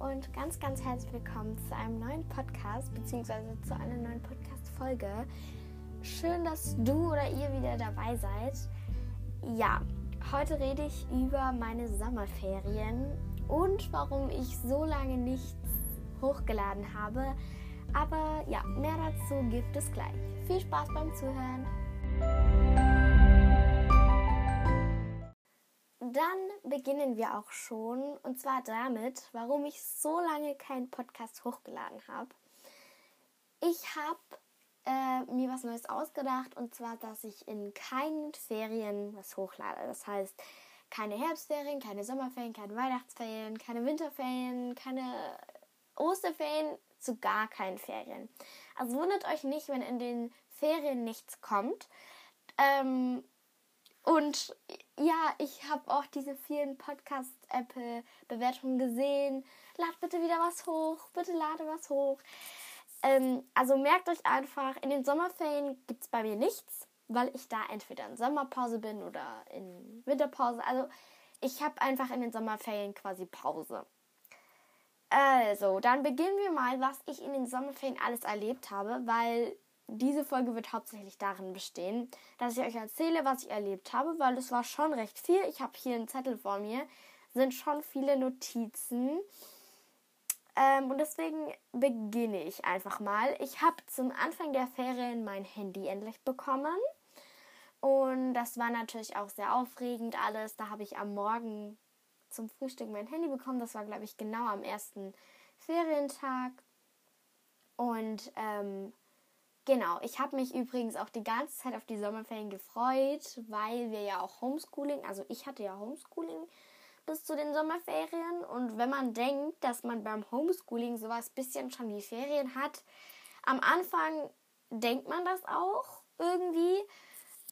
und ganz, ganz herzlich willkommen zu einem neuen Podcast beziehungsweise zu einer neuen Podcast-Folge. Schön, dass du oder ihr wieder dabei seid. Ja, heute rede ich über meine Sommerferien und warum ich so lange nichts hochgeladen habe. Aber ja, mehr dazu gibt es gleich. Viel Spaß beim Zuhören. Dann beginnen wir auch schon und zwar damit, warum ich so lange keinen Podcast hochgeladen habe. Ich habe äh, mir was Neues ausgedacht und zwar, dass ich in keinen Ferien was hochlade. Das heißt, keine Herbstferien, keine Sommerferien, keine Weihnachtsferien, keine Winterferien, keine Osterferien, zu gar keinen Ferien. Also wundert euch nicht, wenn in den Ferien nichts kommt. Ähm, und ja, ich habe auch diese vielen Podcast-Apple-Bewertungen gesehen. Lad bitte wieder was hoch, bitte lade was hoch. Ähm, also merkt euch einfach, in den Sommerferien gibt es bei mir nichts, weil ich da entweder in Sommerpause bin oder in Winterpause. Also ich habe einfach in den Sommerferien quasi Pause. Also, dann beginnen wir mal, was ich in den Sommerferien alles erlebt habe, weil diese Folge wird hauptsächlich darin bestehen, dass ich euch erzähle, was ich erlebt habe, weil es war schon recht viel. Ich habe hier einen Zettel vor mir, sind schon viele Notizen. Ähm, und deswegen beginne ich einfach mal. Ich habe zum Anfang der Ferien mein Handy endlich bekommen. Und das war natürlich auch sehr aufregend alles. Da habe ich am Morgen zum Frühstück mein Handy bekommen. Das war, glaube ich, genau am ersten Ferientag. Und ähm, genau, ich habe mich übrigens auch die ganze Zeit auf die Sommerferien gefreut, weil wir ja auch Homeschooling, also ich hatte ja Homeschooling bis zu den Sommerferien. Und wenn man denkt, dass man beim Homeschooling sowas bisschen schon wie Ferien hat, am Anfang denkt man das auch irgendwie.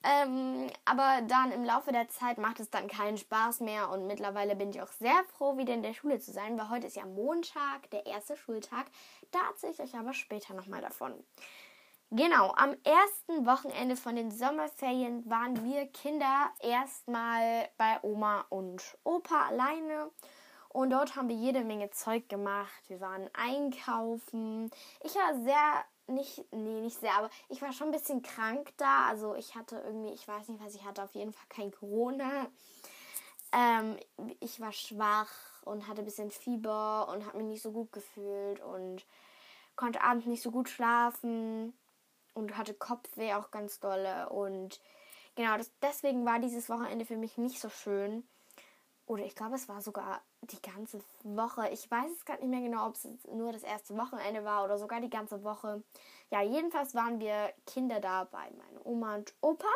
Ähm, aber dann im Laufe der Zeit macht es dann keinen Spaß mehr und mittlerweile bin ich auch sehr froh, wieder in der Schule zu sein, weil heute ist ja Montag, der erste Schultag. Da erzähle ich euch aber später nochmal davon. Genau, am ersten Wochenende von den Sommerferien waren wir Kinder erstmal bei Oma und Opa alleine. Und dort haben wir jede Menge Zeug gemacht. Wir waren einkaufen. Ich war sehr nicht, nee, nicht sehr, aber ich war schon ein bisschen krank da. Also ich hatte irgendwie, ich weiß nicht, was ich hatte, auf jeden Fall kein Corona. Ähm, ich war schwach und hatte ein bisschen Fieber und habe mich nicht so gut gefühlt und konnte abends nicht so gut schlafen und hatte Kopfweh auch ganz dolle. Und genau, das, deswegen war dieses Wochenende für mich nicht so schön. Oder ich glaube, es war sogar die ganze Woche. Ich weiß es gerade nicht mehr genau, ob es nur das erste Wochenende war oder sogar die ganze Woche. Ja, jedenfalls waren wir Kinder da bei meiner Oma und Opa.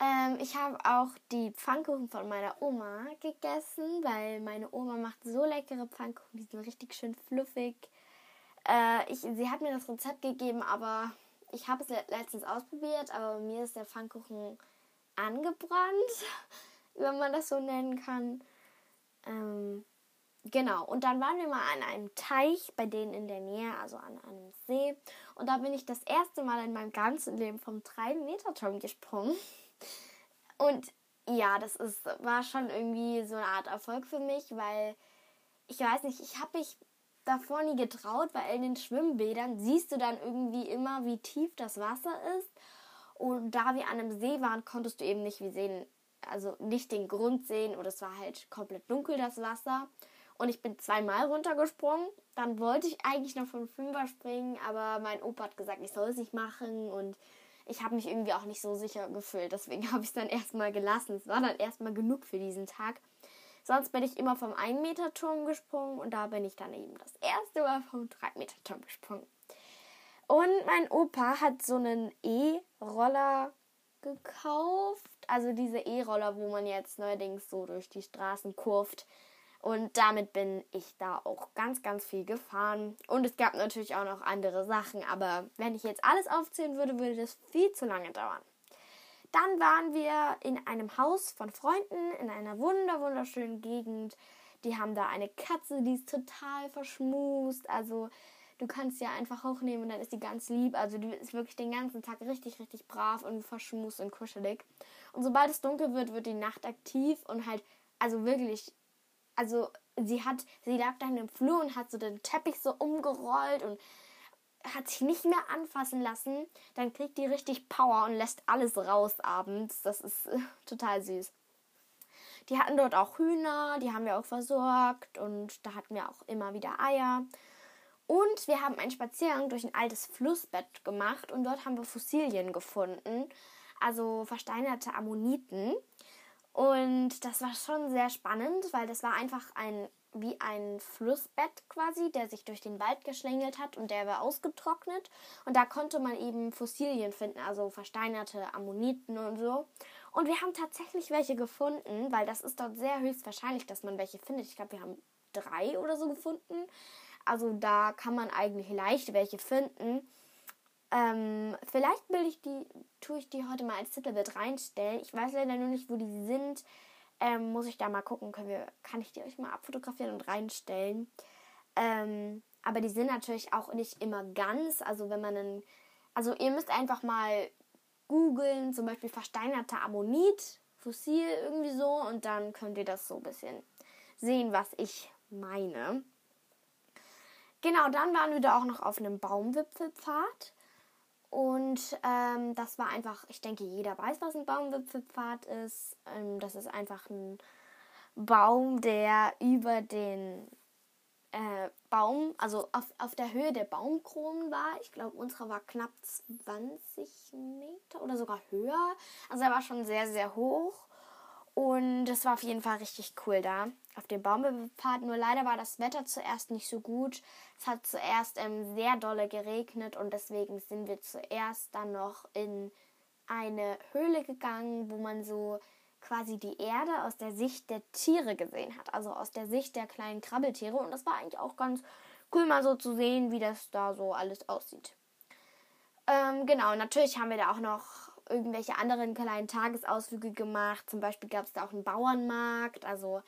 Ähm, ich habe auch die Pfannkuchen von meiner Oma gegessen, weil meine Oma macht so leckere Pfannkuchen, die sind richtig schön fluffig. Äh, ich, sie hat mir das Rezept gegeben, aber ich habe es letztens ausprobiert, aber mir ist der Pfannkuchen angebrannt, wenn man das so nennen kann. Ähm, genau, und dann waren wir mal an einem Teich bei denen in der Nähe, also an einem See. Und da bin ich das erste Mal in meinem ganzen Leben vom 3-Meter-Turm gesprungen. Und ja, das ist, war schon irgendwie so eine Art Erfolg für mich, weil ich weiß nicht, ich habe mich davor nie getraut, weil in den Schwimmbädern siehst du dann irgendwie immer, wie tief das Wasser ist. Und da wir an einem See waren, konntest du eben nicht wie sehen, also nicht den Grund sehen oder es war halt komplett dunkel das Wasser. Und ich bin zweimal runtergesprungen. Dann wollte ich eigentlich noch vom Fünfer springen, aber mein Opa hat gesagt, ich soll es nicht machen und ich habe mich irgendwie auch nicht so sicher gefühlt. Deswegen habe ich es dann erstmal gelassen. Es war dann erstmal genug für diesen Tag. Sonst bin ich immer vom 1-Meter-Turm gesprungen und da bin ich dann eben das erste Mal vom 3-Meter-Turm gesprungen. Und mein Opa hat so einen E-Roller gekauft. Also diese E-Roller, wo man jetzt neuerdings so durch die Straßen kurft. Und damit bin ich da auch ganz, ganz viel gefahren. Und es gab natürlich auch noch andere Sachen. Aber wenn ich jetzt alles aufzählen würde, würde das viel zu lange dauern. Dann waren wir in einem Haus von Freunden in einer wunder wunderschönen Gegend. Die haben da eine Katze, die ist total verschmust. Also du kannst sie ja einfach hochnehmen und dann ist sie ganz lieb. Also die ist wirklich den ganzen Tag richtig, richtig brav und verschmust und kuschelig. Und sobald es dunkel wird, wird die Nacht aktiv und halt, also wirklich, also sie hat, sie lag dann im Flur und hat so den Teppich so umgerollt und hat sich nicht mehr anfassen lassen. Dann kriegt die richtig Power und lässt alles raus abends. Das ist äh, total süß. Die hatten dort auch Hühner, die haben wir auch versorgt und da hatten wir auch immer wieder Eier. Und wir haben einen Spaziergang durch ein altes Flussbett gemacht und dort haben wir Fossilien gefunden, also versteinerte Ammoniten. Und das war schon sehr spannend, weil das war einfach ein wie ein Flussbett quasi, der sich durch den Wald geschlängelt hat und der war ausgetrocknet. Und da konnte man eben Fossilien finden, also versteinerte Ammoniten und so. Und wir haben tatsächlich welche gefunden, weil das ist dort sehr höchstwahrscheinlich, dass man welche findet. Ich glaube, wir haben drei oder so gefunden. Also da kann man eigentlich leicht welche finden. Ähm, vielleicht will ich die, tue ich die heute mal als Titelbild reinstellen. Ich weiß leider nur nicht, wo die sind. Ähm, muss ich da mal gucken, können wir, kann ich die euch mal abfotografieren und reinstellen. Ähm, aber die sind natürlich auch nicht immer ganz. Also wenn man einen, also ihr müsst einfach mal googeln, zum Beispiel versteinerter Ammonit, Fossil irgendwie so, und dann könnt ihr das so ein bisschen sehen, was ich meine. Genau, dann waren wir da auch noch auf einem Baumwipfelpfad. Und ähm, das war einfach, ich denke, jeder weiß, was ein Baumwipfelpfad ist. Ähm, das ist einfach ein Baum, der über den äh, Baum, also auf, auf der Höhe der Baumkronen war. Ich glaube, unsere war knapp 20 Meter oder sogar höher. Also er war schon sehr, sehr hoch. Und es war auf jeden Fall richtig cool da auf dem Baumpfad. Nur leider war das Wetter zuerst nicht so gut. Es hat zuerst ähm, sehr dolle geregnet und deswegen sind wir zuerst dann noch in eine Höhle gegangen, wo man so quasi die Erde aus der Sicht der Tiere gesehen hat. Also aus der Sicht der kleinen Krabbeltiere. Und das war eigentlich auch ganz cool mal so zu sehen, wie das da so alles aussieht. Ähm, genau, natürlich haben wir da auch noch irgendwelche anderen kleinen Tagesausflüge gemacht. Zum Beispiel gab es da auch einen Bauernmarkt. Also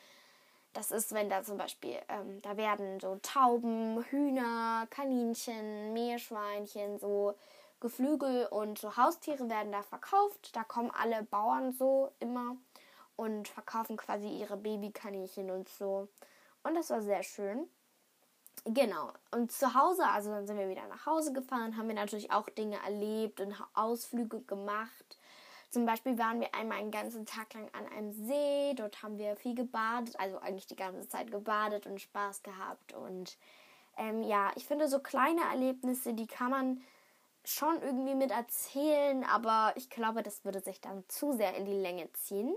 das ist, wenn da zum Beispiel, ähm, da werden so Tauben, Hühner, Kaninchen, Meerschweinchen, so Geflügel und so Haustiere werden da verkauft. Da kommen alle Bauern so immer und verkaufen quasi ihre Babykaninchen und so. Und das war sehr schön. Genau. Und zu Hause, also dann sind wir wieder nach Hause gefahren, haben wir natürlich auch Dinge erlebt und Ausflüge gemacht. Zum Beispiel waren wir einmal einen ganzen Tag lang an einem See. Dort haben wir viel gebadet, also eigentlich die ganze Zeit gebadet und Spaß gehabt. Und ähm, ja, ich finde so kleine Erlebnisse, die kann man schon irgendwie mit erzählen, aber ich glaube, das würde sich dann zu sehr in die Länge ziehen.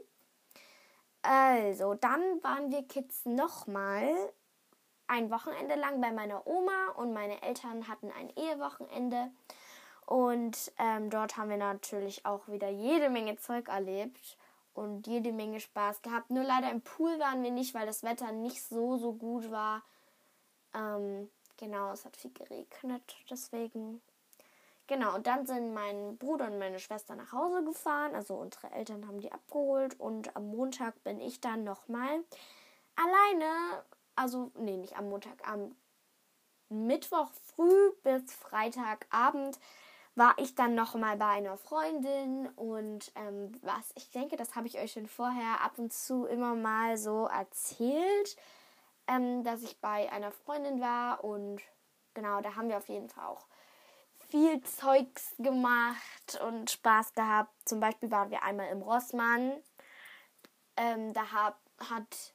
Also, dann waren wir Kids nochmal ein Wochenende lang bei meiner Oma und meine Eltern hatten ein Ehewochenende. Und ähm, dort haben wir natürlich auch wieder jede Menge Zeug erlebt und jede Menge Spaß gehabt. Nur leider im Pool waren wir nicht, weil das Wetter nicht so, so gut war. Ähm, genau, es hat viel geregnet, deswegen. Genau, und dann sind mein Bruder und meine Schwester nach Hause gefahren. Also unsere Eltern haben die abgeholt. Und am Montag bin ich dann nochmal alleine also nee, nicht am Montag, am Mittwoch früh bis Freitagabend war ich dann noch mal bei einer Freundin und ähm, was ich denke, das habe ich euch schon vorher ab und zu immer mal so erzählt, ähm, dass ich bei einer Freundin war und genau, da haben wir auf jeden Fall auch viel Zeugs gemacht und Spaß gehabt. Zum Beispiel waren wir einmal im Rossmann. Ähm, da hab, hat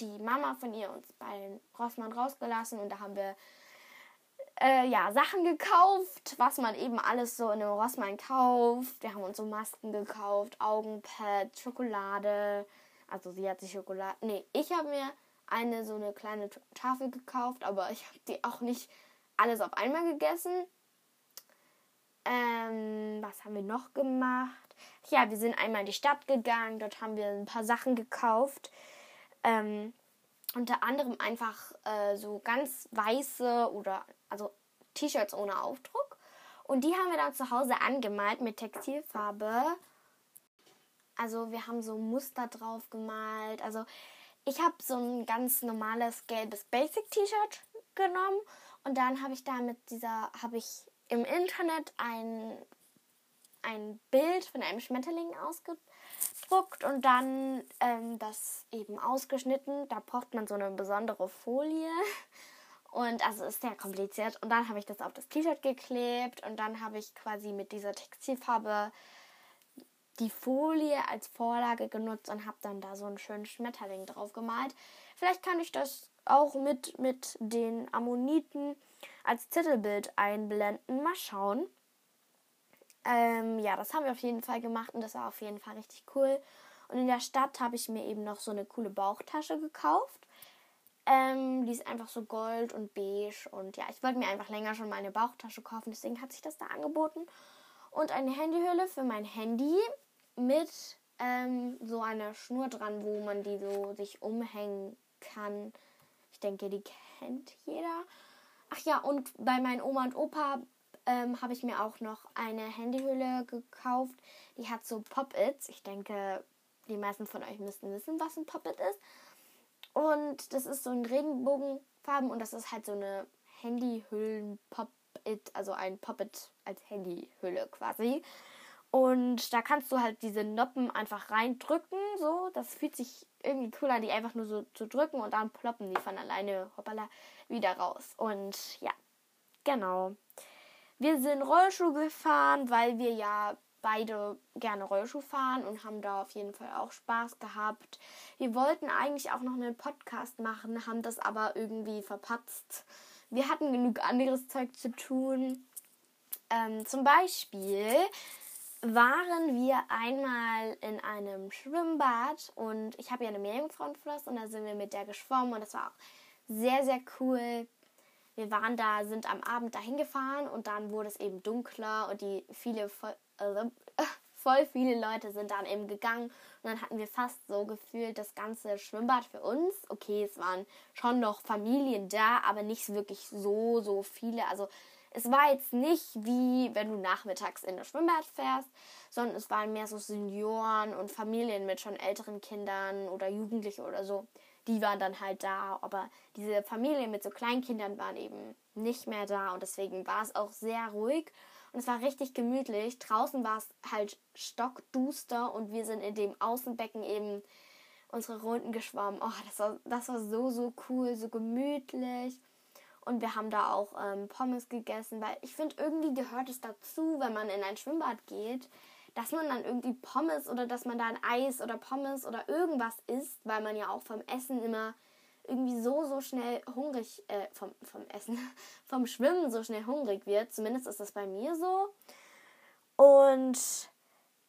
die Mama von ihr uns bei Rossmann rausgelassen und da haben wir äh, ja, Sachen gekauft, was man eben alles so in einem Rossmann kauft. Wir haben uns so Masken gekauft, Augenpads, Schokolade. Also sie hat sich Schokolade. Nee, ich habe mir eine so eine kleine Tafel gekauft, aber ich habe die auch nicht alles auf einmal gegessen. Ähm, was haben wir noch gemacht? Ja, wir sind einmal in die Stadt gegangen, dort haben wir ein paar Sachen gekauft. Ähm, unter anderem einfach äh, so ganz weiße oder also T-Shirts ohne Aufdruck. Und die haben wir dann zu Hause angemalt mit Textilfarbe. Also wir haben so Muster drauf gemalt. Also ich habe so ein ganz normales gelbes Basic T-Shirt genommen und dann habe ich da mit dieser habe ich im Internet ein ein Bild von einem Schmetterling ausgedruckt ausgedruckt und dann ähm, das eben ausgeschnitten. Da braucht man so eine besondere Folie. Und also ist sehr kompliziert. Und dann habe ich das auf das T-Shirt geklebt und dann habe ich quasi mit dieser Textilfarbe die Folie als Vorlage genutzt und habe dann da so einen schönen Schmetterling drauf gemalt. Vielleicht kann ich das auch mit, mit den Ammoniten als Titelbild einblenden. Mal schauen. Ähm, ja, das haben wir auf jeden Fall gemacht und das war auf jeden Fall richtig cool. Und in der Stadt habe ich mir eben noch so eine coole Bauchtasche gekauft. Ähm, die ist einfach so gold und beige. Und ja, ich wollte mir einfach länger schon mal eine Bauchtasche kaufen, deswegen hat sich das da angeboten. Und eine Handyhülle für mein Handy mit ähm, so einer Schnur dran, wo man die so sich umhängen kann. Ich denke, die kennt jeder. Ach ja, und bei meinen Oma und Opa ähm, habe ich mir auch noch eine Handyhülle gekauft. Die hat so Pop-Its. Ich denke, die meisten von euch müssten wissen, was ein Pop-It ist. Und das ist so ein Regenbogenfarben und das ist halt so eine Handyhüllen-Pop-It, also ein Pop-It als Handyhülle quasi. Und da kannst du halt diese Noppen einfach reindrücken, so. Das fühlt sich irgendwie cool an, die einfach nur so zu drücken und dann ploppen die von alleine, hoppala, wieder raus. Und ja, genau. Wir sind Rollschuh gefahren, weil wir ja beide gerne Rollschuh fahren und haben da auf jeden Fall auch Spaß gehabt. Wir wollten eigentlich auch noch einen Podcast machen, haben das aber irgendwie verpatzt. Wir hatten genug anderes Zeug zu tun. Ähm, zum Beispiel waren wir einmal in einem Schwimmbad und ich habe ja eine Meerjungfrauenflosse und da sind wir mit der geschwommen und das war auch sehr, sehr cool. Wir waren da, sind am Abend dahin gefahren und dann wurde es eben dunkler und die viele voll, äh, voll viele Leute sind dann eben gegangen und dann hatten wir fast so gefühlt das ganze Schwimmbad für uns. Okay, es waren schon noch Familien da, aber nicht wirklich so, so viele. Also es war jetzt nicht wie wenn du nachmittags in das Schwimmbad fährst, sondern es waren mehr so Senioren und Familien mit schon älteren Kindern oder Jugendliche oder so. Die waren dann halt da, aber diese Familien mit so Kleinkindern waren eben nicht mehr da und deswegen war es auch sehr ruhig und es war richtig gemütlich. Draußen war es halt stockduster und wir sind in dem Außenbecken eben unsere Runden geschwommen. Oh, das war, das war so, so cool, so gemütlich. Und wir haben da auch ähm, Pommes gegessen, weil ich finde, irgendwie gehört es dazu, wenn man in ein Schwimmbad geht, dass man dann irgendwie Pommes oder dass man da ein Eis oder Pommes oder irgendwas isst, weil man ja auch vom Essen immer irgendwie so, so schnell hungrig, äh, vom, vom Essen, vom Schwimmen so schnell hungrig wird. Zumindest ist das bei mir so. Und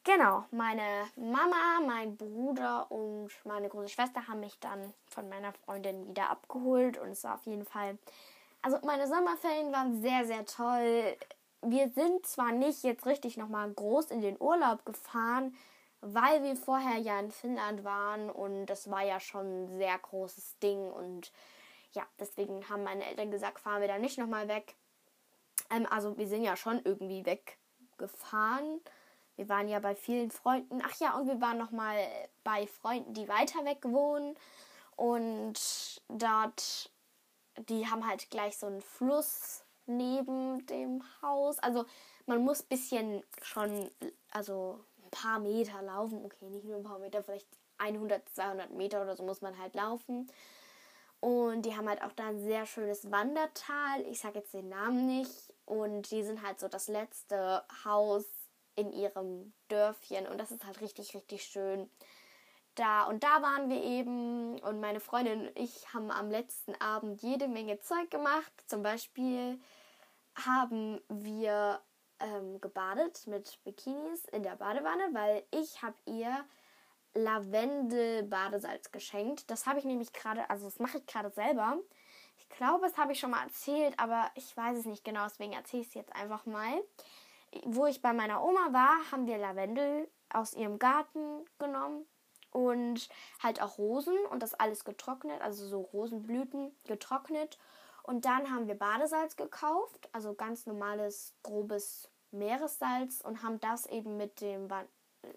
genau, meine Mama, mein Bruder und meine große Schwester haben mich dann von meiner Freundin wieder abgeholt und es war auf jeden Fall also meine Sommerferien waren sehr, sehr toll. Wir sind zwar nicht jetzt richtig nochmal groß in den Urlaub gefahren, weil wir vorher ja in Finnland waren und das war ja schon ein sehr großes Ding und ja, deswegen haben meine Eltern gesagt, fahren wir da nicht nochmal weg. Ähm, also wir sind ja schon irgendwie weggefahren. Wir waren ja bei vielen Freunden. Ach ja, und wir waren nochmal bei Freunden, die weiter weg wohnen. Und dort die haben halt gleich so einen Fluss neben dem Haus. Also man muss ein bisschen schon, also ein paar Meter laufen. Okay, nicht nur ein paar Meter, vielleicht 100, 200 Meter oder so muss man halt laufen. Und die haben halt auch da ein sehr schönes Wandertal. Ich sage jetzt den Namen nicht. Und die sind halt so das letzte Haus in ihrem Dörfchen. Und das ist halt richtig, richtig schön da und da waren wir eben und meine Freundin und ich haben am letzten Abend jede Menge Zeug gemacht. Zum Beispiel haben wir ähm, gebadet mit Bikinis in der Badewanne, weil ich habe ihr Lavendel-Badesalz geschenkt. Das habe ich nämlich gerade, also das mache ich gerade selber. Ich glaube, das habe ich schon mal erzählt, aber ich weiß es nicht genau, deswegen erzähle ich es jetzt einfach mal. Wo ich bei meiner Oma war, haben wir Lavendel aus ihrem Garten genommen und halt auch Rosen und das alles getrocknet, also so Rosenblüten getrocknet. Und dann haben wir Badesalz gekauft, also ganz normales grobes Meeressalz und haben das eben mit dem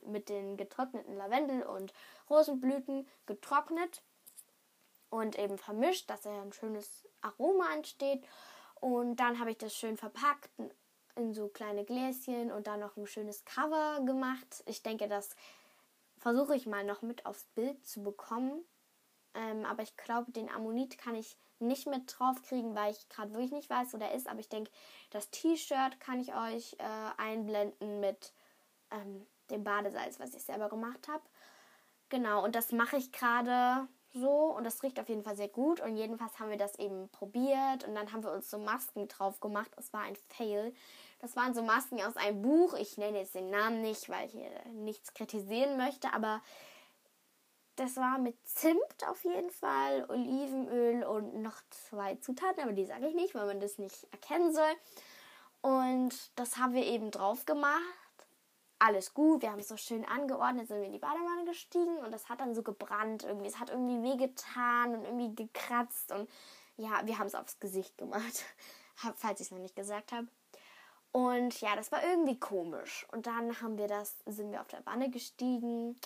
mit den getrockneten Lavendel und Rosenblüten getrocknet und eben vermischt, dass er ein schönes Aroma entsteht. Und dann habe ich das schön verpackt in so kleine Gläschen und dann noch ein schönes Cover gemacht. Ich denke, das versuche ich mal noch mit aufs Bild zu bekommen. Ähm, aber ich glaube, den Ammonit kann ich nicht mit drauf kriegen, weil ich gerade wirklich nicht weiß, wo der ist. Aber ich denke, das T-Shirt kann ich euch äh, einblenden mit ähm, dem Badesalz, was ich selber gemacht habe. Genau, und das mache ich gerade so und das riecht auf jeden Fall sehr gut. Und jedenfalls haben wir das eben probiert und dann haben wir uns so Masken drauf gemacht. Es war ein Fail. Das waren so Masken aus einem Buch. Ich nenne jetzt den Namen nicht, weil ich hier nichts kritisieren möchte, aber das war mit Zimt auf jeden Fall, Olivenöl und noch zwei Zutaten, aber die sage ich nicht, weil man das nicht erkennen soll. Und das haben wir eben drauf gemacht. Alles gut, wir haben es so schön angeordnet, sind wir in die Badewanne gestiegen und das hat dann so gebrannt irgendwie. Es hat irgendwie wehgetan und irgendwie gekratzt und ja, wir haben es aufs Gesicht gemacht, falls ich es noch nicht gesagt habe. Und ja, das war irgendwie komisch. Und dann haben wir das, sind wir auf der Wanne gestiegen,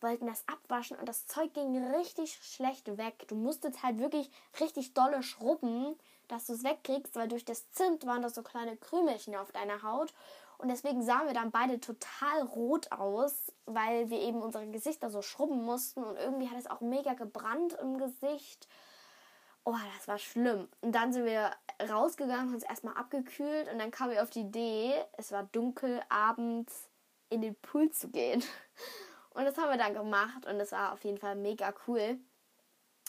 wollten das abwaschen und das Zeug ging richtig schlecht weg. Du musstest halt wirklich richtig dolle schrubben, dass du es wegkriegst, weil durch das Zimt waren das so kleine Krümelchen auf deiner Haut. Und deswegen sahen wir dann beide total rot aus, weil wir eben unsere Gesichter so schrubben mussten. Und irgendwie hat es auch mega gebrannt im Gesicht. Oh, das war schlimm. Und dann sind wir rausgegangen, uns erstmal abgekühlt und dann kamen wir auf die Idee, es war dunkel, abends in den Pool zu gehen. Und das haben wir dann gemacht und das war auf jeden Fall mega cool.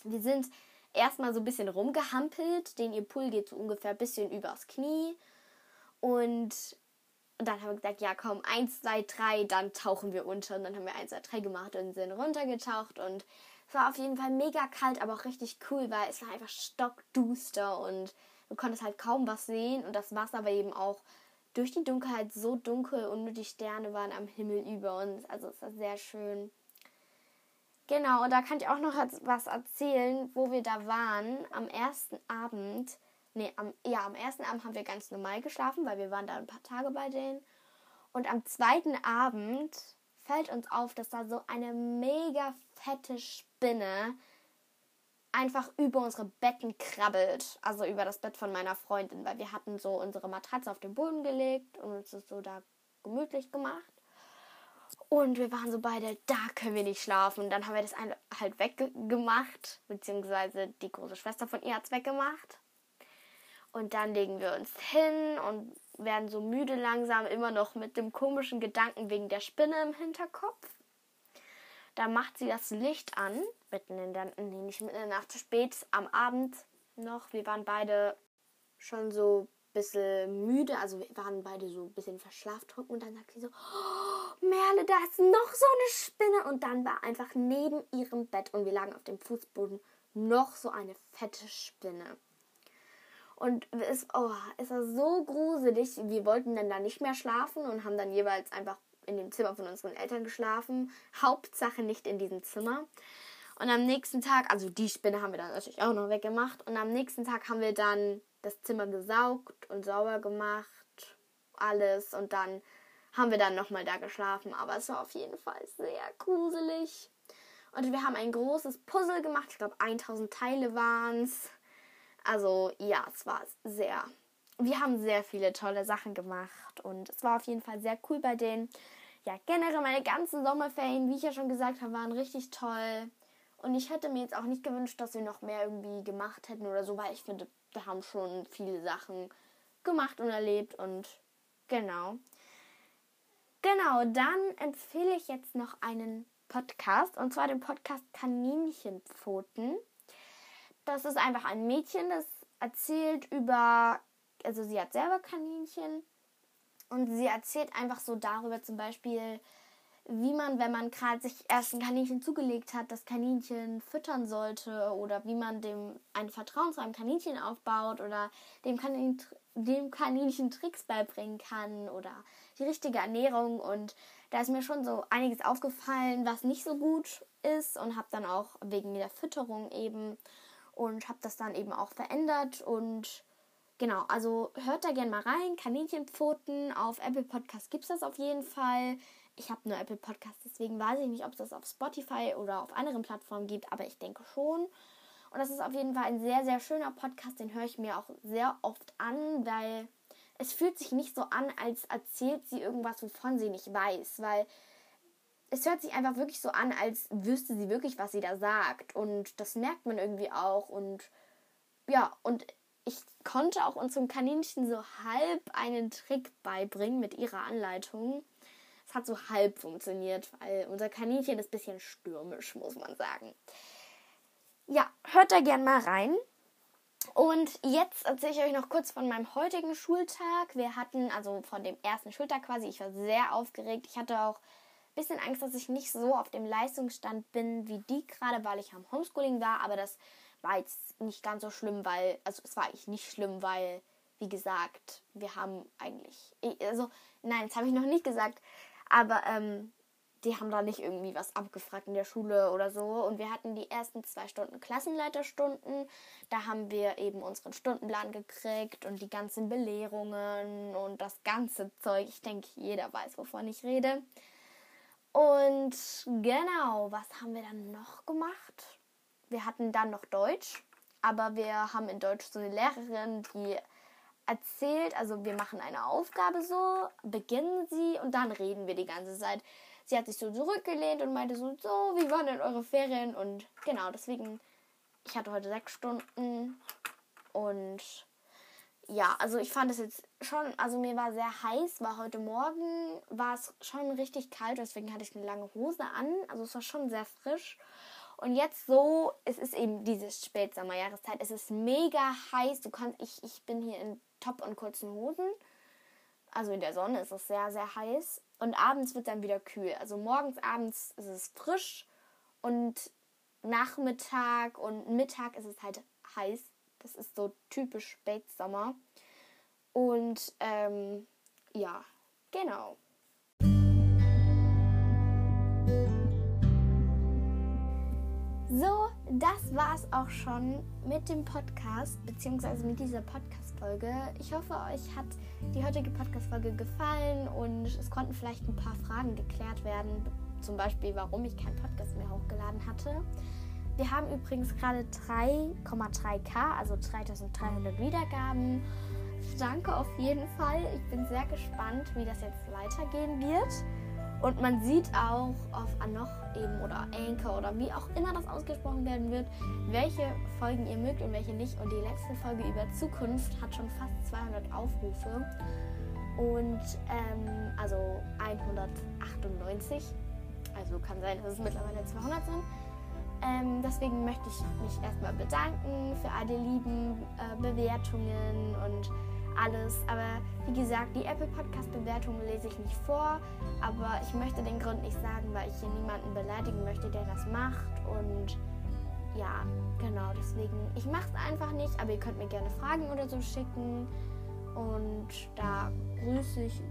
Wir sind erstmal so ein bisschen rumgehampelt, denn ihr Pool geht so ungefähr ein bisschen übers Knie. Und dann haben wir gesagt, ja komm, 1, 2, 3, dann tauchen wir unter. Und dann haben wir 1, 2, 3 gemacht und sind runtergetaucht und es war auf jeden Fall mega kalt, aber auch richtig cool, weil es war einfach stockduster und du konntest halt kaum was sehen und das Wasser war eben auch durch die Dunkelheit so dunkel und nur die Sterne waren am Himmel über uns. Also es war sehr schön. Genau, und da kann ich auch noch was erzählen, wo wir da waren. Am ersten Abend, nee, am, ja, am ersten Abend haben wir ganz normal geschlafen, weil wir waren da ein paar Tage bei denen. Und am zweiten Abend fällt uns auf, dass da so eine mega fette Spinne einfach über unsere Betten krabbelt. Also über das Bett von meiner Freundin, weil wir hatten so unsere Matratze auf den Boden gelegt und uns das so da gemütlich gemacht. Und wir waren so beide, da können wir nicht schlafen. Und dann haben wir das halt weggemacht, beziehungsweise die große Schwester von ihr hat es weggemacht. Und dann legen wir uns hin und werden so müde langsam, immer noch mit dem komischen Gedanken wegen der Spinne im Hinterkopf. Da macht sie das Licht an, mitten in der, nee, nicht mitten in der Nacht, spät am Abend noch. Wir waren beide schon so ein bisschen müde, also wir waren beide so ein bisschen verschlaftrunken und dann sagt sie so, oh, Merle, da ist noch so eine Spinne und dann war einfach neben ihrem Bett und wir lagen auf dem Fußboden noch so eine fette Spinne. Und es, oh, es war so gruselig. Wir wollten dann da nicht mehr schlafen und haben dann jeweils einfach in dem Zimmer von unseren Eltern geschlafen. Hauptsache nicht in diesem Zimmer. Und am nächsten Tag, also die Spinne haben wir dann natürlich auch noch weggemacht. Und am nächsten Tag haben wir dann das Zimmer gesaugt und sauber gemacht. Alles. Und dann haben wir dann nochmal da geschlafen. Aber es war auf jeden Fall sehr gruselig. Und wir haben ein großes Puzzle gemacht. Ich glaube, 1000 Teile waren es. Also ja, es war sehr. Wir haben sehr viele tolle Sachen gemacht und es war auf jeden Fall sehr cool bei denen. Ja, generell meine ganzen Sommerferien, wie ich ja schon gesagt habe, waren richtig toll. Und ich hätte mir jetzt auch nicht gewünscht, dass wir noch mehr irgendwie gemacht hätten oder so, weil ich finde, wir haben schon viele Sachen gemacht und erlebt und genau. Genau, dann empfehle ich jetzt noch einen Podcast und zwar den Podcast Kaninchenpfoten das ist einfach ein Mädchen, das erzählt über, also sie hat selber Kaninchen und sie erzählt einfach so darüber zum Beispiel, wie man, wenn man gerade sich erst ein Kaninchen zugelegt hat, das Kaninchen füttern sollte oder wie man dem ein Vertrauen zu einem Kaninchen aufbaut oder dem, Kanin, dem Kaninchen Tricks beibringen kann oder die richtige Ernährung. Und da ist mir schon so einiges aufgefallen, was nicht so gut ist und habe dann auch wegen der Fütterung eben und habe das dann eben auch verändert. Und genau, also hört da gerne mal rein. Kaninchenpfoten auf Apple Podcast gibt es das auf jeden Fall. Ich habe nur Apple Podcast, deswegen weiß ich nicht, ob es das auf Spotify oder auf anderen Plattformen gibt, aber ich denke schon. Und das ist auf jeden Fall ein sehr, sehr schöner Podcast, den höre ich mir auch sehr oft an, weil es fühlt sich nicht so an, als erzählt sie irgendwas, wovon sie nicht weiß, weil es hört sich einfach wirklich so an, als wüsste sie wirklich, was sie da sagt. Und das merkt man irgendwie auch. Und ja, und ich konnte auch unserem Kaninchen so halb einen Trick beibringen mit ihrer Anleitung. Es hat so halb funktioniert, weil unser Kaninchen ist ein bisschen stürmisch, muss man sagen. Ja, hört da gern mal rein. Und jetzt erzähle ich euch noch kurz von meinem heutigen Schultag. Wir hatten, also von dem ersten Schultag quasi, ich war sehr aufgeregt. Ich hatte auch ein bisschen Angst, dass ich nicht so auf dem Leistungsstand bin wie die gerade, weil ich am Homeschooling war. Aber das war jetzt nicht ganz so schlimm, weil, also es war eigentlich nicht schlimm, weil, wie gesagt, wir haben eigentlich, also nein, das habe ich noch nicht gesagt, aber ähm, die haben da nicht irgendwie was abgefragt in der Schule oder so. Und wir hatten die ersten zwei Stunden Klassenleiterstunden. Da haben wir eben unseren Stundenplan gekriegt und die ganzen Belehrungen und das ganze Zeug. Ich denke, jeder weiß, wovon ich rede. Und genau, was haben wir dann noch gemacht? Wir hatten dann noch Deutsch, aber wir haben in Deutsch so eine Lehrerin, die erzählt, also wir machen eine Aufgabe so, beginnen sie und dann reden wir die ganze Zeit sie hat sich so zurückgelehnt und meinte so, so, wie waren denn eure Ferien? Und genau, deswegen, ich hatte heute sechs Stunden und ja, also ich fand es jetzt schon, also mir war sehr heiß, war heute Morgen, war es schon richtig kalt, deswegen hatte ich eine lange Hose an, also es war schon sehr frisch. Und jetzt so, es ist eben diese Spätsommerjahreszeit, es ist mega heiß, du kannst, ich, ich bin hier in Top und kurzen Hosen, also in der Sonne ist es sehr, sehr heiß und abends wird dann wieder kühl. Also morgens, abends ist es frisch und Nachmittag und Mittag ist es halt heiß. Das ist so typisch Spätsommer. Und ähm, ja, genau. So, das war es auch schon mit dem Podcast, beziehungsweise mit dieser Podcast-Folge. Ich hoffe, euch hat die heutige Podcast-Folge gefallen und es konnten vielleicht ein paar Fragen geklärt werden. Zum Beispiel, warum ich keinen Podcast mehr hochgeladen hatte. Wir haben übrigens gerade 3,3k, also 3300 Wiedergaben. Danke auf jeden Fall. Ich bin sehr gespannt, wie das jetzt weitergehen wird. Und man sieht auch auf Anoch eben oder Anchor oder wie auch immer das ausgesprochen werden wird, welche Folgen ihr mögt und welche nicht. Und die letzte Folge über Zukunft hat schon fast 200 Aufrufe. Und ähm, also 198. Also kann sein, dass es mittlerweile 200 sind. Ähm, deswegen möchte ich mich erstmal bedanken für alle lieben äh, Bewertungen und alles. Aber wie gesagt, die Apple Podcast Bewertung lese ich nicht vor. Aber ich möchte den Grund nicht sagen, weil ich hier niemanden beleidigen möchte, der das macht. Und ja, genau, deswegen, ich mache es einfach nicht. Aber ihr könnt mir gerne Fragen oder so schicken. Und da grüße ich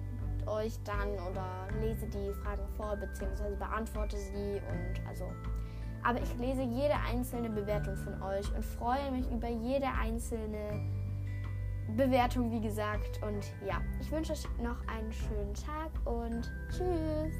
euch dann oder lese die Fragen vor bzw. beantworte sie und also aber ich lese jede einzelne Bewertung von euch und freue mich über jede einzelne Bewertung, wie gesagt. Und ja, ich wünsche euch noch einen schönen Tag und tschüss.